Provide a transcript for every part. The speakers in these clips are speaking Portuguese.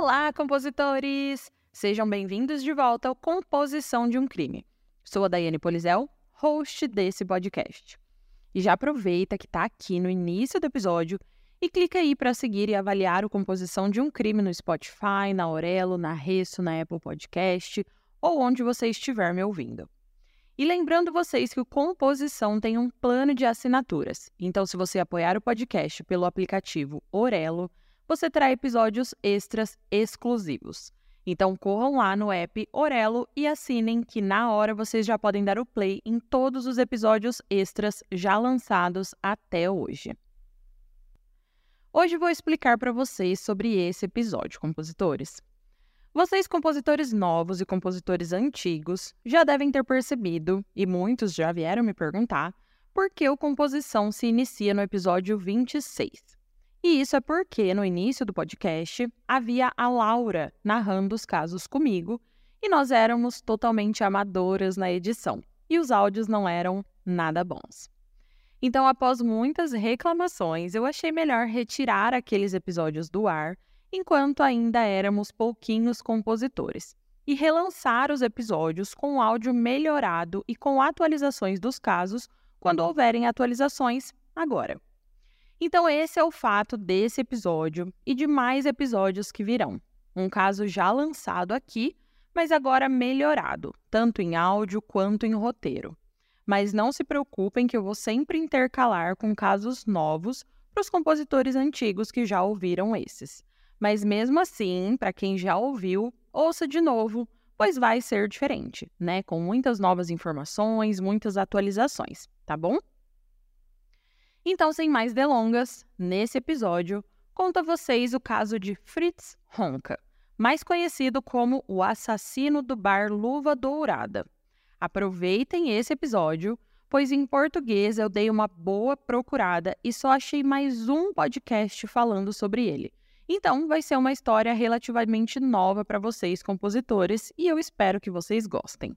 Olá, compositores! Sejam bem-vindos de volta ao Composição de um Crime. Sou a Daiane Polizel, host desse podcast. E já aproveita que está aqui no início do episódio e clica aí para seguir e avaliar o Composição de um Crime no Spotify, na Aurelo, na Resso, na Apple Podcast ou onde você estiver me ouvindo. E lembrando vocês que o Composição tem um plano de assinaturas. Então, se você apoiar o podcast pelo aplicativo Orelo, você terá episódios extras exclusivos. Então, corram lá no app Orelo e assinem que na hora vocês já podem dar o play em todos os episódios extras já lançados até hoje. Hoje vou explicar para vocês sobre esse episódio, compositores. Vocês, compositores novos e compositores antigos, já devem ter percebido, e muitos já vieram me perguntar, por que o composição se inicia no episódio 26. E isso é porque, no início do podcast, havia a Laura narrando os casos comigo e nós éramos totalmente amadoras na edição e os áudios não eram nada bons. Então, após muitas reclamações, eu achei melhor retirar aqueles episódios do ar enquanto ainda éramos pouquinhos compositores, e relançar os episódios com áudio melhorado e com atualizações dos casos quando houverem atualizações agora. Então, esse é o fato desse episódio e de mais episódios que virão. Um caso já lançado aqui, mas agora melhorado, tanto em áudio quanto em roteiro. Mas não se preocupem que eu vou sempre intercalar com casos novos para os compositores antigos que já ouviram esses. Mas mesmo assim, para quem já ouviu, ouça de novo, pois vai ser diferente, né? Com muitas novas informações, muitas atualizações, tá bom? Então, sem mais delongas, nesse episódio, conto a vocês o caso de Fritz Honka, mais conhecido como o assassino do bar Luva Dourada. Aproveitem esse episódio, pois em português eu dei uma boa procurada e só achei mais um podcast falando sobre ele. Então, vai ser uma história relativamente nova para vocês, compositores, e eu espero que vocês gostem.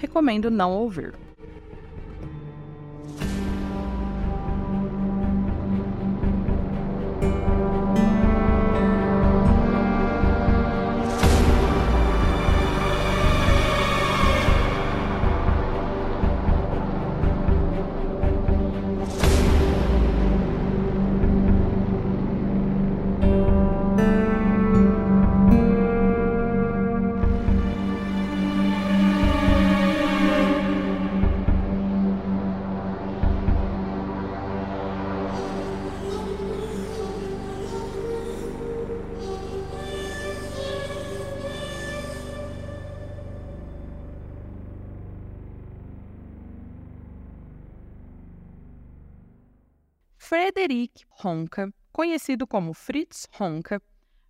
recomendo não ouvir. Frederick Honka, conhecido como Fritz Honka,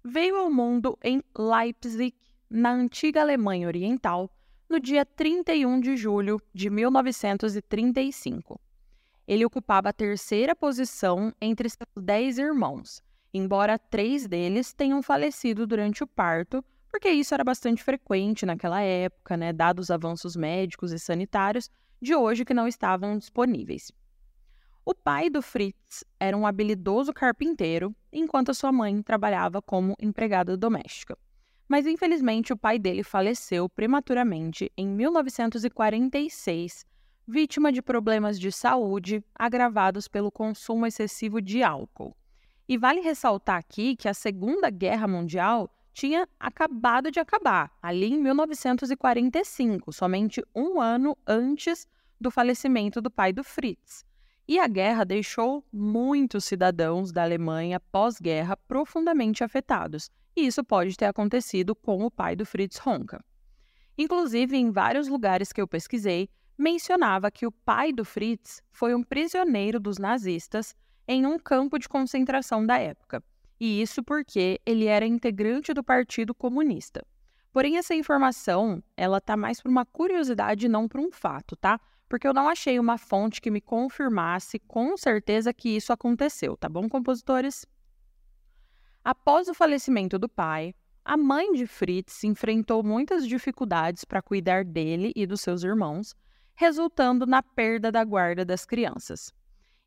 veio ao mundo em Leipzig, na antiga Alemanha Oriental, no dia 31 de julho de 1935. Ele ocupava a terceira posição entre seus dez irmãos, embora três deles tenham falecido durante o parto, porque isso era bastante frequente naquela época, né, dados os avanços médicos e sanitários de hoje que não estavam disponíveis. O pai do Fritz era um habilidoso carpinteiro, enquanto sua mãe trabalhava como empregada doméstica. Mas infelizmente o pai dele faleceu prematuramente em 1946, vítima de problemas de saúde agravados pelo consumo excessivo de álcool. E vale ressaltar aqui que a Segunda Guerra Mundial tinha acabado de acabar, ali em 1945, somente um ano antes do falecimento do pai do Fritz. E a guerra deixou muitos cidadãos da Alemanha pós-guerra profundamente afetados, e isso pode ter acontecido com o pai do Fritz Honka. Inclusive, em vários lugares que eu pesquisei, mencionava que o pai do Fritz foi um prisioneiro dos nazistas em um campo de concentração da época, e isso porque ele era integrante do Partido Comunista. Porém, essa informação, ela tá mais por uma curiosidade não por um fato, tá? Porque eu não achei uma fonte que me confirmasse com certeza que isso aconteceu, tá bom, compositores? Após o falecimento do pai, a mãe de Fritz enfrentou muitas dificuldades para cuidar dele e dos seus irmãos, resultando na perda da guarda das crianças.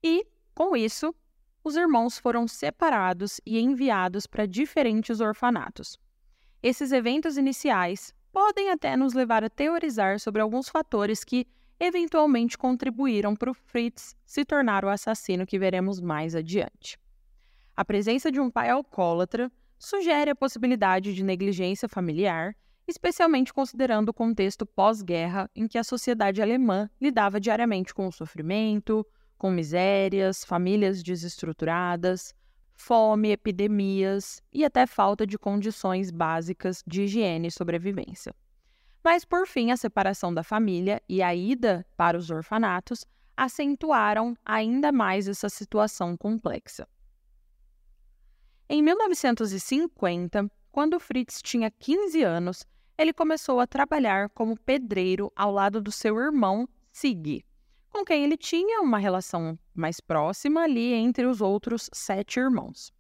E, com isso, os irmãos foram separados e enviados para diferentes orfanatos. Esses eventos iniciais podem até nos levar a teorizar sobre alguns fatores que eventualmente contribuíram para o Fritz se tornar o assassino que veremos mais adiante. A presença de um pai alcoólatra sugere a possibilidade de negligência familiar, especialmente considerando o contexto pós-guerra em que a sociedade alemã lidava diariamente com o sofrimento, com misérias, famílias desestruturadas, fome, epidemias e até falta de condições básicas de higiene e sobrevivência. Mas, por fim, a separação da família e a ida para os orfanatos acentuaram ainda mais essa situação complexa. Em 1950, quando Fritz tinha 15 anos, ele começou a trabalhar como pedreiro ao lado do seu irmão Sig com quem ele tinha uma relação mais próxima ali entre os outros sete irmãos.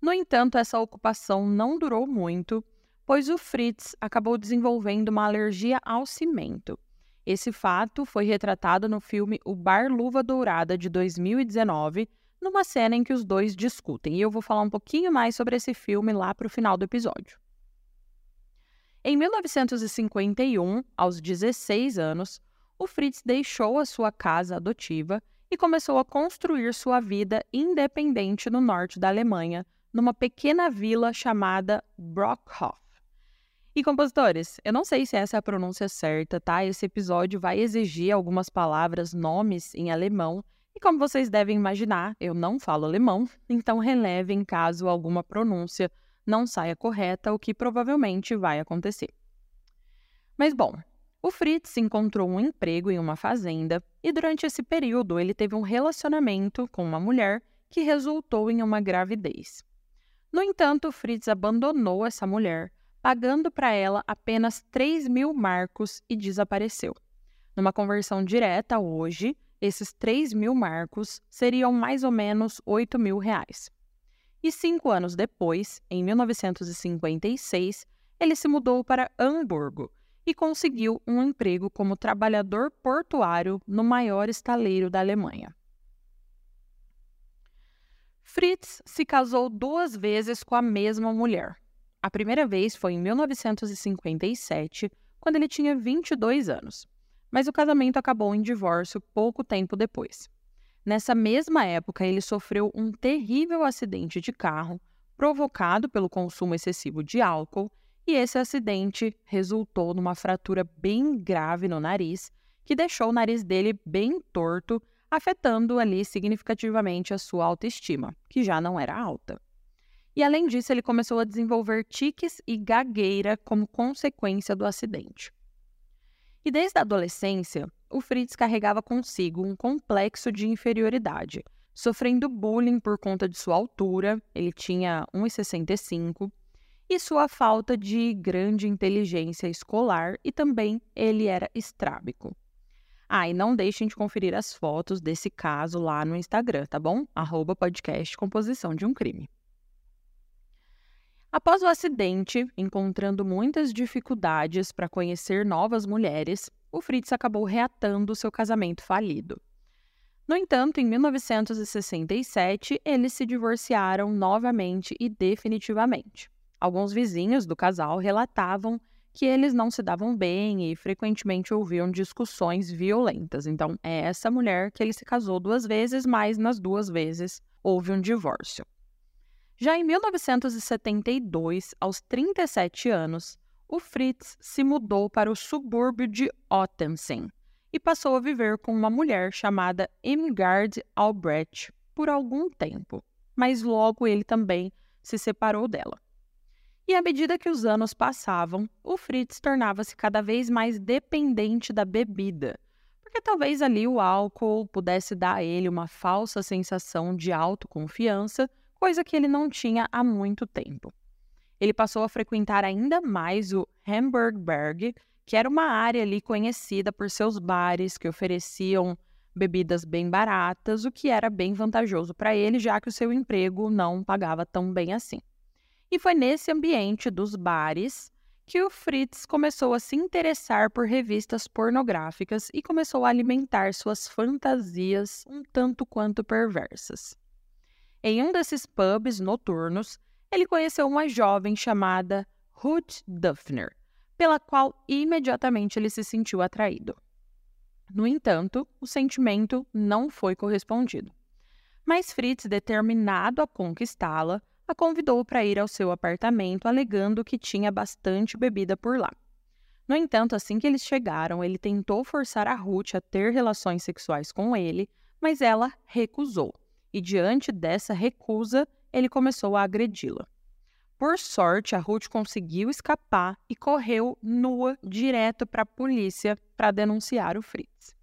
No entanto, essa ocupação não durou muito, pois o Fritz acabou desenvolvendo uma alergia ao cimento. Esse fato foi retratado no filme O Bar Luva Dourada de 2019, numa cena em que os dois discutem, e eu vou falar um pouquinho mais sobre esse filme lá para o final do episódio. Em 1951, aos 16 anos, o Fritz deixou a sua casa adotiva e começou a construir sua vida independente no norte da Alemanha, numa pequena vila chamada Brockhof. E compositores, eu não sei se essa é a pronúncia certa, tá? Esse episódio vai exigir algumas palavras, nomes em alemão, e como vocês devem imaginar, eu não falo alemão, então relevem caso alguma pronúncia não saia correta, o que provavelmente vai acontecer. Mas bom, o Fritz encontrou um emprego em uma fazenda e durante esse período ele teve um relacionamento com uma mulher que resultou em uma gravidez. No entanto, Fritz abandonou essa mulher, pagando para ela apenas 3 mil marcos e desapareceu. Numa conversão direta hoje, esses 3 mil marcos seriam mais ou menos 8 mil reais. E cinco anos depois, em 1956, ele se mudou para Hamburgo, e conseguiu um emprego como trabalhador portuário no maior estaleiro da Alemanha. Fritz se casou duas vezes com a mesma mulher. A primeira vez foi em 1957, quando ele tinha 22 anos, mas o casamento acabou em divórcio pouco tempo depois. Nessa mesma época, ele sofreu um terrível acidente de carro provocado pelo consumo excessivo de álcool e esse acidente resultou numa fratura bem grave no nariz, que deixou o nariz dele bem torto, afetando ali significativamente a sua autoestima, que já não era alta. E além disso, ele começou a desenvolver tiques e gagueira como consequência do acidente. E desde a adolescência, o Fritz carregava consigo um complexo de inferioridade, sofrendo bullying por conta de sua altura, ele tinha 1,65 e sua falta de grande inteligência escolar e também ele era estrábico. Ah, e não deixem de conferir as fotos desse caso lá no Instagram, tá bom? Arroba podcast Composição de um Crime. Após o acidente, encontrando muitas dificuldades para conhecer novas mulheres, o Fritz acabou reatando seu casamento falido. No entanto, em 1967, eles se divorciaram novamente e definitivamente. Alguns vizinhos do casal relatavam que eles não se davam bem e frequentemente ouviam discussões violentas. Então, é essa mulher que ele se casou duas vezes, mas nas duas vezes houve um divórcio. Já em 1972, aos 37 anos, o Fritz se mudou para o subúrbio de Ottensen. e passou a viver com uma mulher chamada Irmgard Albrecht por algum tempo, mas logo ele também se separou dela. E à medida que os anos passavam, o Fritz tornava-se cada vez mais dependente da bebida, porque talvez ali o álcool pudesse dar a ele uma falsa sensação de autoconfiança, coisa que ele não tinha há muito tempo. Ele passou a frequentar ainda mais o Hamburgberg, que era uma área ali conhecida por seus bares que ofereciam bebidas bem baratas, o que era bem vantajoso para ele, já que o seu emprego não pagava tão bem assim. E foi nesse ambiente dos bares que o Fritz começou a se interessar por revistas pornográficas e começou a alimentar suas fantasias um tanto quanto perversas. Em um desses pubs noturnos, ele conheceu uma jovem chamada Ruth Duffner, pela qual imediatamente ele se sentiu atraído. No entanto, o sentimento não foi correspondido. Mas Fritz, determinado a conquistá-la, a convidou para ir ao seu apartamento, alegando que tinha bastante bebida por lá. No entanto, assim que eles chegaram, ele tentou forçar a Ruth a ter relações sexuais com ele, mas ela recusou. E diante dessa recusa, ele começou a agredi-la. Por sorte, a Ruth conseguiu escapar e correu nua direto para a polícia para denunciar o Fritz.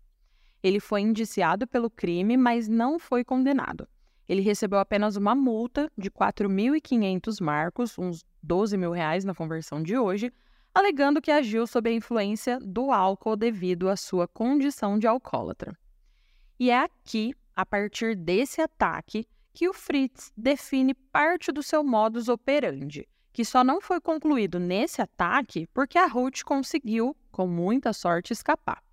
Ele foi indiciado pelo crime, mas não foi condenado. Ele recebeu apenas uma multa de 4.500 marcos, uns 12 mil reais na conversão de hoje, alegando que agiu sob a influência do álcool devido à sua condição de alcoólatra. E é aqui, a partir desse ataque, que o Fritz define parte do seu modus operandi, que só não foi concluído nesse ataque porque a Ruth conseguiu, com muita sorte, escapar.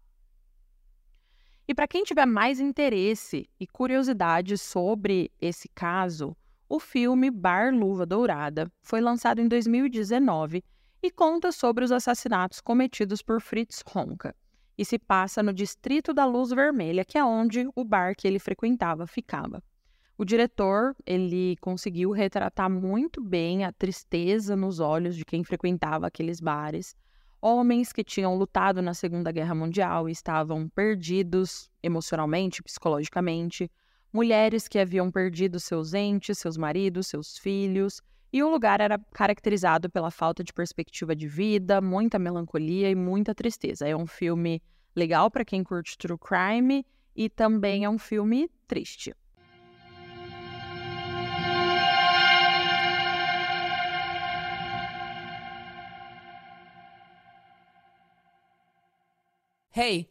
E para quem tiver mais interesse e curiosidade sobre esse caso, o filme Bar Luva Dourada foi lançado em 2019 e conta sobre os assassinatos cometidos por Fritz Honka e se passa no distrito da Luz Vermelha, que é onde o bar que ele frequentava ficava. O diretor, ele conseguiu retratar muito bem a tristeza nos olhos de quem frequentava aqueles bares, homens que tinham lutado na Segunda Guerra Mundial e estavam perdidos emocionalmente, psicologicamente, mulheres que haviam perdido seus entes, seus maridos, seus filhos, e o lugar era caracterizado pela falta de perspectiva de vida, muita melancolia e muita tristeza. É um filme legal para quem curte true crime e também é um filme triste. Hey,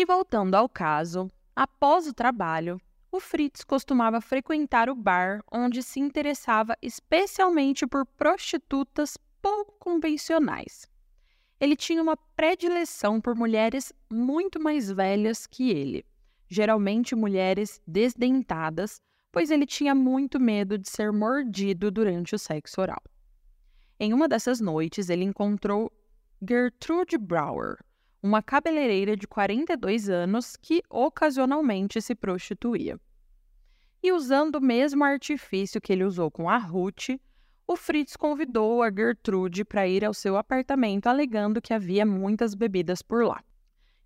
E voltando ao caso, após o trabalho, o Fritz costumava frequentar o bar onde se interessava especialmente por prostitutas pouco convencionais ele tinha uma predileção por mulheres muito mais velhas que ele, geralmente mulheres desdentadas, pois ele tinha muito medo de ser mordido durante o sexo oral. Em uma dessas noites, ele encontrou Gertrude Brower, uma cabeleireira de 42 anos que ocasionalmente se prostituía. E usando o mesmo artifício que ele usou com a Ruth, o Fritz convidou a Gertrude para ir ao seu apartamento, alegando que havia muitas bebidas por lá.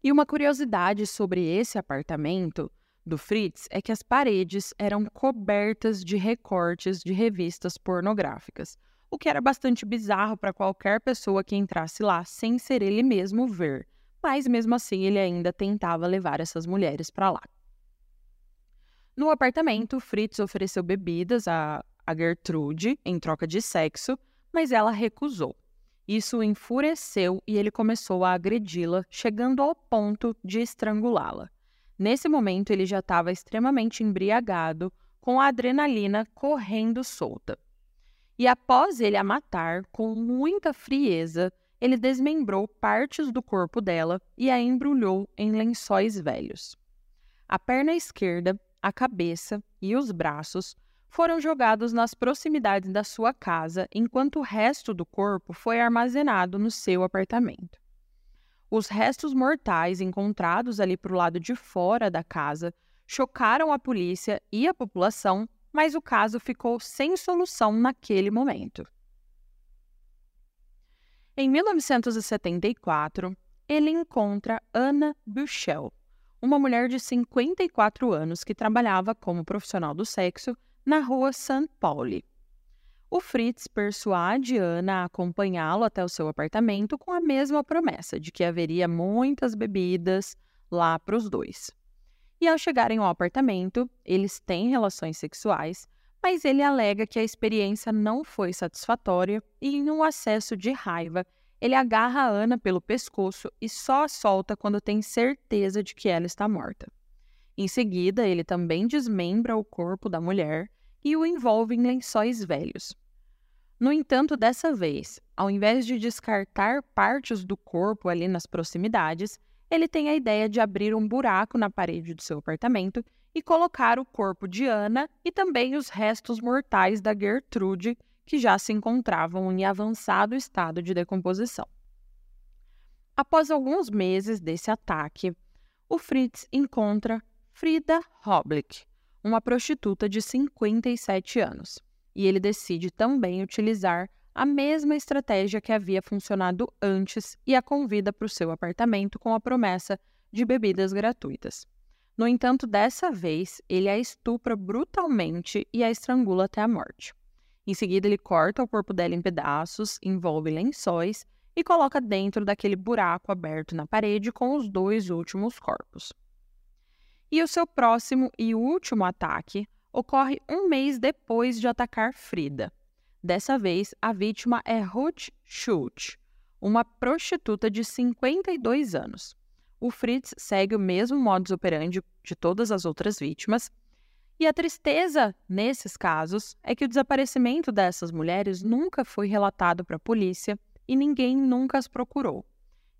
E uma curiosidade sobre esse apartamento do Fritz é que as paredes eram cobertas de recortes de revistas pornográficas, o que era bastante bizarro para qualquer pessoa que entrasse lá sem ser ele mesmo ver. Mas mesmo assim, ele ainda tentava levar essas mulheres para lá. No apartamento, Fritz ofereceu bebidas a a Gertrude em troca de sexo, mas ela recusou. Isso o enfureceu e ele começou a agredi-la, chegando ao ponto de estrangulá-la. Nesse momento, ele já estava extremamente embriagado, com a adrenalina correndo solta. E após ele a matar, com muita frieza, ele desmembrou partes do corpo dela e a embrulhou em lençóis velhos. A perna esquerda, a cabeça e os braços foram jogados nas proximidades da sua casa, enquanto o resto do corpo foi armazenado no seu apartamento. Os restos mortais encontrados ali para o lado de fora da casa chocaram a polícia e a população, mas o caso ficou sem solução naquele momento. Em 1974, ele encontra Anna Buchel, uma mulher de 54 anos que trabalhava como profissional do sexo na rua St. Pauli. O Fritz persuade Ana a acompanhá-lo até o seu apartamento com a mesma promessa de que haveria muitas bebidas lá para os dois. E ao chegarem ao apartamento, eles têm relações sexuais, mas ele alega que a experiência não foi satisfatória e, em um acesso de raiva, ele agarra a Ana pelo pescoço e só a solta quando tem certeza de que ela está morta. Em seguida, ele também desmembra o corpo da mulher e o envolve em lençóis velhos. No entanto, dessa vez, ao invés de descartar partes do corpo ali nas proximidades, ele tem a ideia de abrir um buraco na parede do seu apartamento e colocar o corpo de Ana e também os restos mortais da Gertrude, que já se encontravam em avançado estado de decomposição. Após alguns meses desse ataque, o Fritz encontra Frida Hoblick, uma prostituta de 57 anos, e ele decide também utilizar a mesma estratégia que havia funcionado antes e a convida para o seu apartamento com a promessa de bebidas gratuitas. No entanto, dessa vez, ele a estupra brutalmente e a estrangula até a morte. Em seguida, ele corta o corpo dela em pedaços, envolve lençóis e coloca dentro daquele buraco aberto na parede com os dois últimos corpos. E o seu próximo e último ataque ocorre um mês depois de atacar Frida. Dessa vez, a vítima é Ruth Schultz, uma prostituta de 52 anos o Fritz segue o mesmo modus operandi de todas as outras vítimas. E a tristeza nesses casos é que o desaparecimento dessas mulheres nunca foi relatado para a polícia e ninguém nunca as procurou.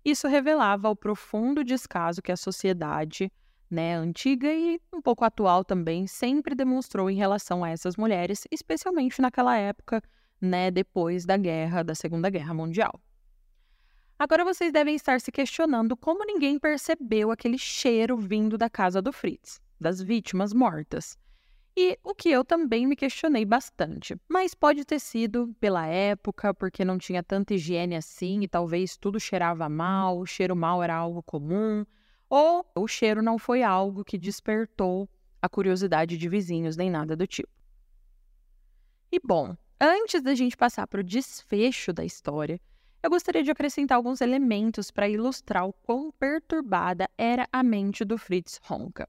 Isso revelava o profundo descaso que a sociedade, né, antiga e um pouco atual também, sempre demonstrou em relação a essas mulheres, especialmente naquela época, né, depois da guerra, da Segunda Guerra Mundial. Agora vocês devem estar se questionando como ninguém percebeu aquele cheiro vindo da casa do Fritz, das vítimas mortas. E o que eu também me questionei bastante. Mas pode ter sido pela época, porque não tinha tanta higiene assim e talvez tudo cheirava mal, o cheiro mal era algo comum, ou o cheiro não foi algo que despertou a curiosidade de vizinhos nem nada do tipo. E bom, antes da gente passar para o desfecho da história, eu gostaria de acrescentar alguns elementos para ilustrar o quão perturbada era a mente do Fritz Honka.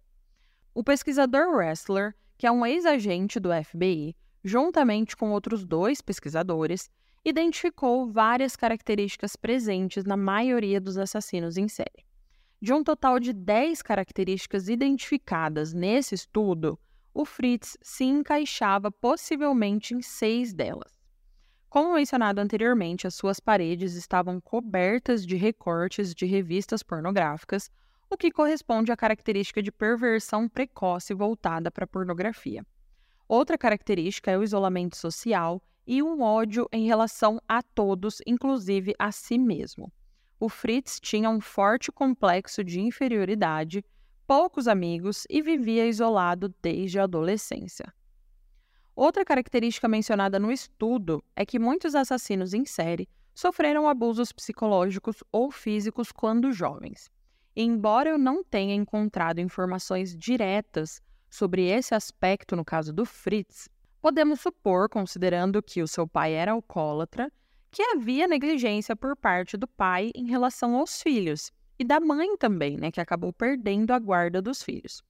O pesquisador Wrestler, que é um ex-agente do FBI, juntamente com outros dois pesquisadores, identificou várias características presentes na maioria dos assassinos em série. De um total de 10 características identificadas nesse estudo, o Fritz se encaixava possivelmente em seis delas. Como mencionado anteriormente, as suas paredes estavam cobertas de recortes de revistas pornográficas, o que corresponde à característica de perversão precoce voltada para a pornografia. Outra característica é o isolamento social e um ódio em relação a todos, inclusive a si mesmo. O Fritz tinha um forte complexo de inferioridade, poucos amigos e vivia isolado desde a adolescência. Outra característica mencionada no estudo é que muitos assassinos em série sofreram abusos psicológicos ou físicos quando jovens. E embora eu não tenha encontrado informações diretas sobre esse aspecto no caso do Fritz, podemos supor, considerando que o seu pai era alcoólatra, que havia negligência por parte do pai em relação aos filhos e da mãe também, né, que acabou perdendo a guarda dos filhos.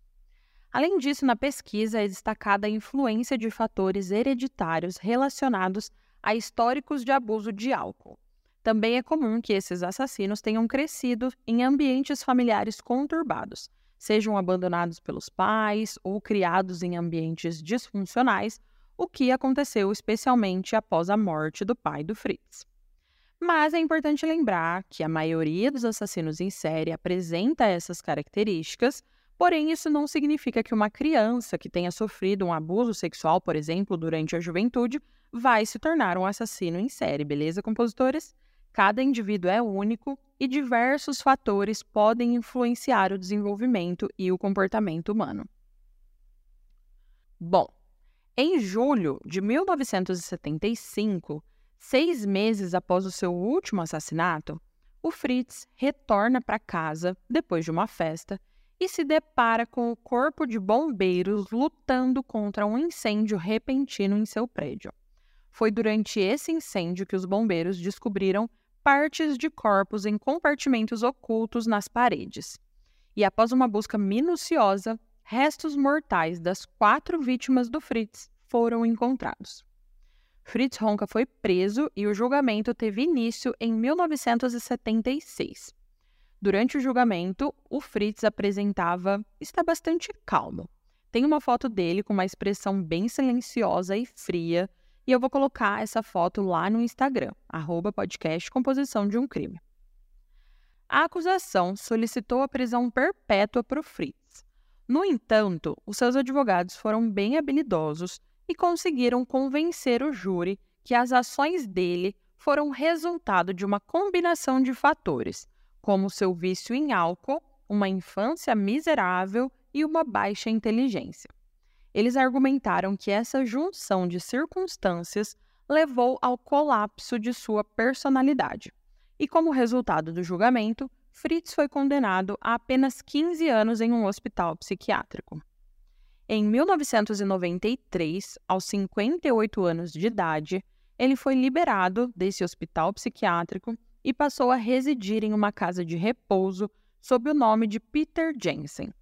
Além disso, na pesquisa é destacada a influência de fatores hereditários relacionados a históricos de abuso de álcool. Também é comum que esses assassinos tenham crescido em ambientes familiares conturbados, sejam abandonados pelos pais ou criados em ambientes disfuncionais, o que aconteceu especialmente após a morte do pai do Fritz. Mas é importante lembrar que a maioria dos assassinos em série apresenta essas características, porém isso não significa que uma criança que tenha sofrido um abuso sexual, por exemplo, durante a juventude, vai se tornar um assassino em série, beleza, compositores? Cada indivíduo é único e diversos fatores podem influenciar o desenvolvimento e o comportamento humano. Bom, em julho de 1975, seis meses após o seu último assassinato, o Fritz retorna para casa depois de uma festa e se depara com o corpo de bombeiros lutando contra um incêndio repentino em seu prédio. Foi durante esse incêndio que os bombeiros descobriram partes de corpos em compartimentos ocultos nas paredes. E após uma busca minuciosa, restos mortais das quatro vítimas do Fritz foram encontrados. Fritz Honka foi preso e o julgamento teve início em 1976. Durante o julgamento, o Fritz apresentava está bastante calmo. Tem uma foto dele com uma expressão bem silenciosa e fria, e eu vou colocar essa foto lá no Instagram, arroba podcast Composição de um Crime. A acusação solicitou a prisão perpétua para o Fritz. No entanto, os seus advogados foram bem habilidosos e conseguiram convencer o júri que as ações dele foram resultado de uma combinação de fatores, como seu vício em álcool, uma infância miserável e uma baixa inteligência. Eles argumentaram que essa junção de circunstâncias levou ao colapso de sua personalidade. E como resultado do julgamento, Fritz foi condenado a apenas 15 anos em um hospital psiquiátrico. Em 1993, aos 58 anos de idade, ele foi liberado desse hospital psiquiátrico e passou a residir em uma casa de repouso sob o nome de Peter Jensen.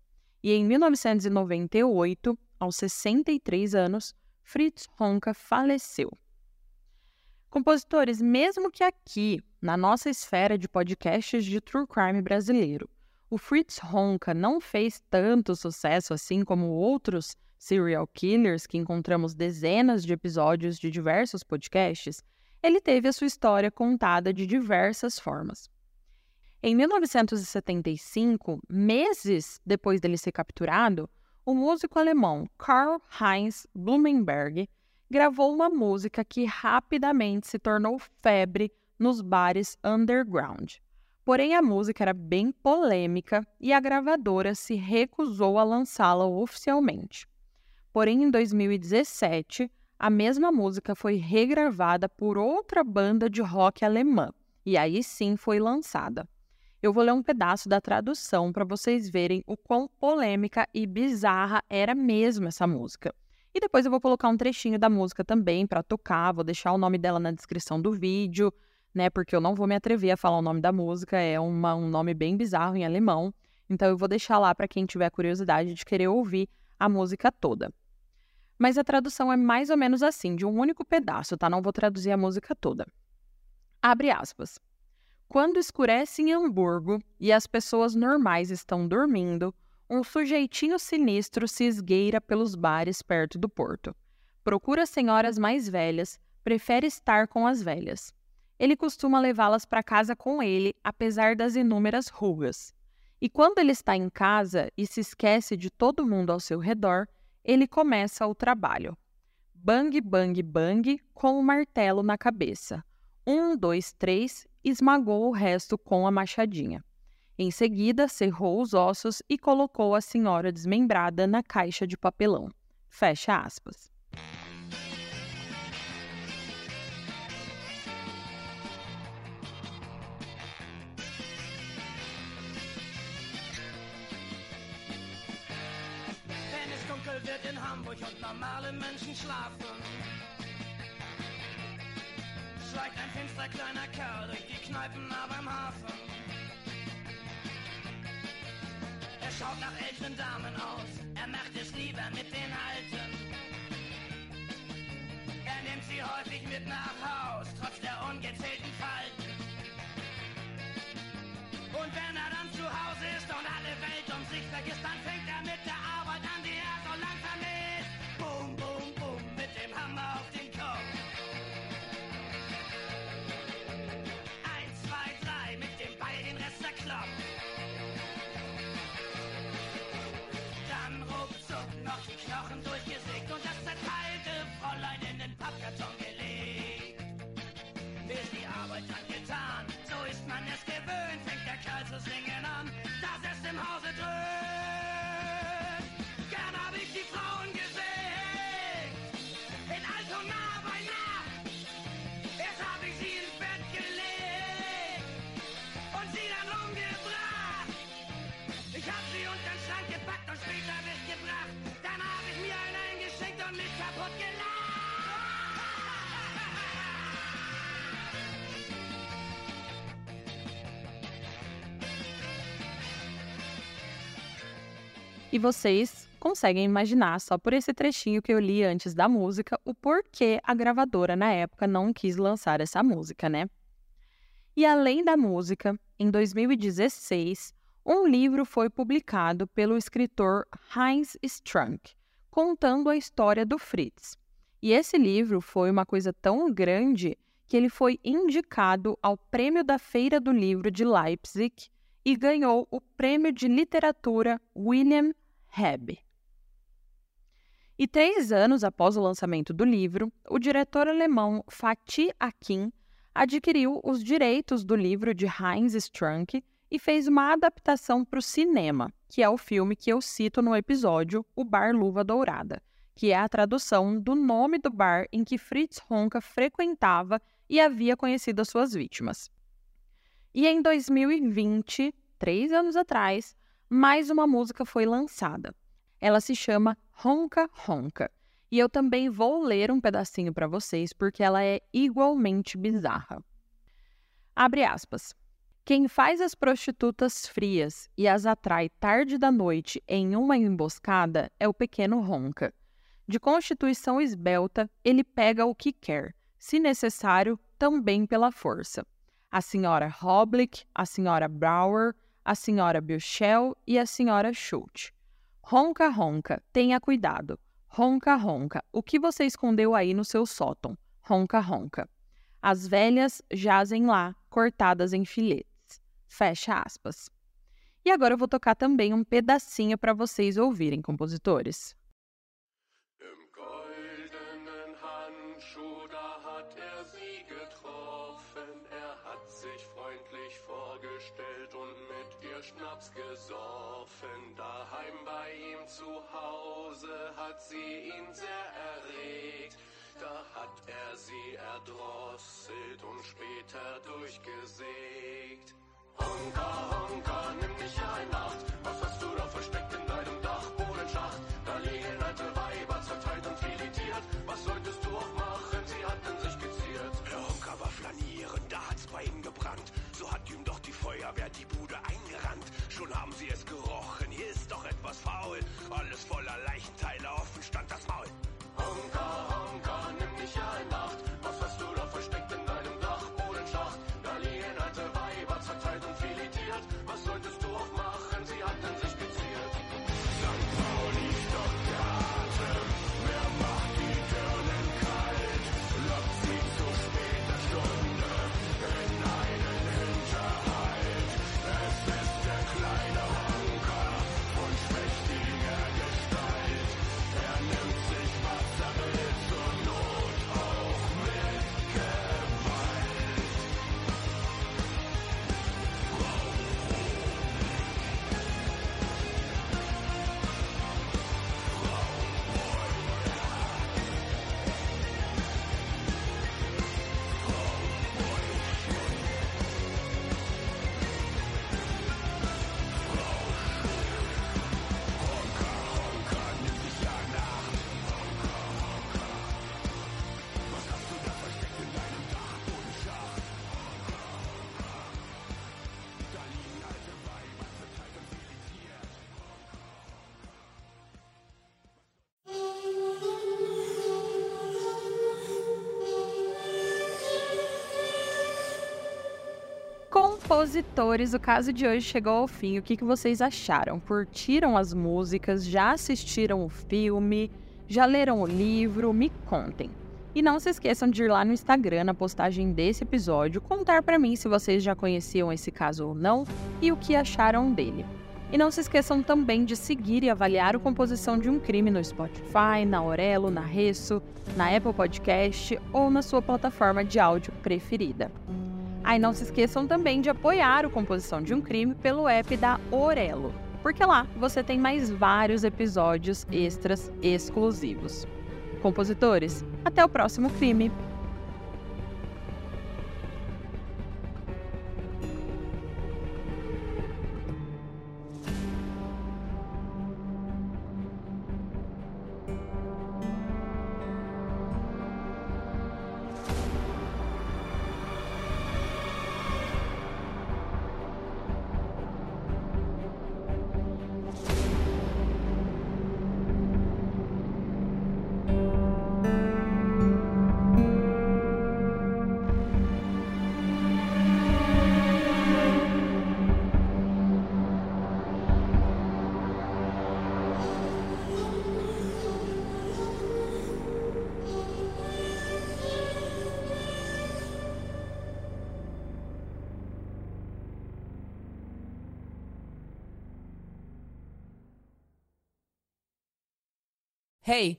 E em 1998, aos 63 anos, Fritz Honka faleceu. Compositores, mesmo que aqui, na nossa esfera de podcasts de true crime brasileiro, o Fritz Honka não fez tanto sucesso assim como outros serial killers que encontramos dezenas de episódios de diversos podcasts, ele teve a sua história contada de diversas formas. Em 1975, meses depois dele ser capturado, o músico alemão Karl Heinz Blumenberg gravou uma música que rapidamente se tornou febre nos bares underground. Porém, a música era bem polêmica e a gravadora se recusou a lançá-la oficialmente. Porém, em 2017, a mesma música foi regravada por outra banda de rock alemã e aí sim foi lançada. Eu vou ler um pedaço da tradução para vocês verem o quão polêmica e bizarra era mesmo essa música. E depois eu vou colocar um trechinho da música também para tocar, vou deixar o nome dela na descrição do vídeo, né? Porque eu não vou me atrever a falar o nome da música, é uma, um nome bem bizarro em alemão. Então eu vou deixar lá para quem tiver curiosidade de querer ouvir a música toda. Mas a tradução é mais ou menos assim, de um único pedaço, tá? Não vou traduzir a música toda. Abre aspas. Quando escurece em Hamburgo e as pessoas normais estão dormindo, um sujeitinho sinistro se esgueira pelos bares perto do porto. Procura senhoras mais velhas, prefere estar com as velhas. Ele costuma levá-las para casa com ele, apesar das inúmeras rugas. E quando ele está em casa e se esquece de todo mundo ao seu redor, ele começa o trabalho. Bang, bang, bang, com o martelo na cabeça. Um, dois, três, esmagou o resto com a machadinha. Em seguida, cerrou os ossos e colocou a senhora desmembrada na caixa de papelão. Fecha aspas. In Hamburg und normale Menschen schlafen, schleicht ein finster kleiner Kerl durch die Kneipen nah beim Hafen. Er schaut nach älteren Damen aus, er macht es lieber mit den Alten. Er nimmt sie häufig mit nach Haus, trotz der ungezählten Falten. Und wenn er dann zu Hause ist und alle Welt um sich vergisst, dann fängt er mit der Arbeit an, die er so lang E vocês conseguem imaginar, só por esse trechinho que eu li antes da música, o porquê a gravadora na época não quis lançar essa música, né? E além da música, em 2016, um livro foi publicado pelo escritor Heinz Strunk, contando a história do Fritz. E esse livro foi uma coisa tão grande que ele foi indicado ao Prêmio da Feira do Livro de Leipzig e ganhou o Prêmio de Literatura William Hebb. E três anos após o lançamento do livro, o diretor alemão Fatih Akin adquiriu os direitos do livro de Heinz Strunk e fez uma adaptação para o cinema, que é o filme que eu cito no episódio O Bar Luva Dourada, que é a tradução do nome do bar em que Fritz Honka frequentava e havia conhecido as suas vítimas. E em 2020, três anos atrás, mais uma música foi lançada. Ela se chama Ronca Ronca. E eu também vou ler um pedacinho para vocês porque ela é igualmente bizarra. Abre aspas. Quem faz as prostitutas frias e as atrai tarde da noite em uma emboscada é o pequeno Ronca. De constituição esbelta, ele pega o que quer, se necessário, também pela força. A senhora Hoblick, a senhora Brower, a senhora Buchel e a senhora Schultz. Ronca, ronca, tenha cuidado. Ronca, ronca, o que você escondeu aí no seu sótão? Ronca, ronca. As velhas jazem lá, cortadas em filetes. Fecha aspas. E agora eu vou tocar também um pedacinho para vocês ouvirem, compositores. Hause hat sie ihn sehr erregt. Da hat er sie erdrosselt und später durchgesägt. Honka, Honka, nimm dich ja in Acht. Was hast du da versteckt in deinem Dachbodenschacht? Da liegen alte Weiber zerteilt und filetiert. Was solltest du auch machen? Sie hatten sich geziert. Herr Honka war flanieren, da hat's bei ihm gebrannt. So hat ihm doch die Feuerwehr die Bude eingerannt. Schon haben sie es gerochen, Alles voller Leichenteile, offen stand das Maul. Compositores, o caso de hoje chegou ao fim. O que, que vocês acharam? Curtiram as músicas? Já assistiram o filme? Já leram o livro? Me contem. E não se esqueçam de ir lá no Instagram, na postagem desse episódio, contar para mim se vocês já conheciam esse caso ou não e o que acharam dele. E não se esqueçam também de seguir e avaliar o Composição de um Crime no Spotify, na Aurelo, na Resso, na Apple Podcast ou na sua plataforma de áudio preferida. Aí não se esqueçam também de apoiar o Composição de um Crime pelo app da Orelo, porque lá você tem mais vários episódios extras exclusivos. Compositores, até o próximo crime! Hey,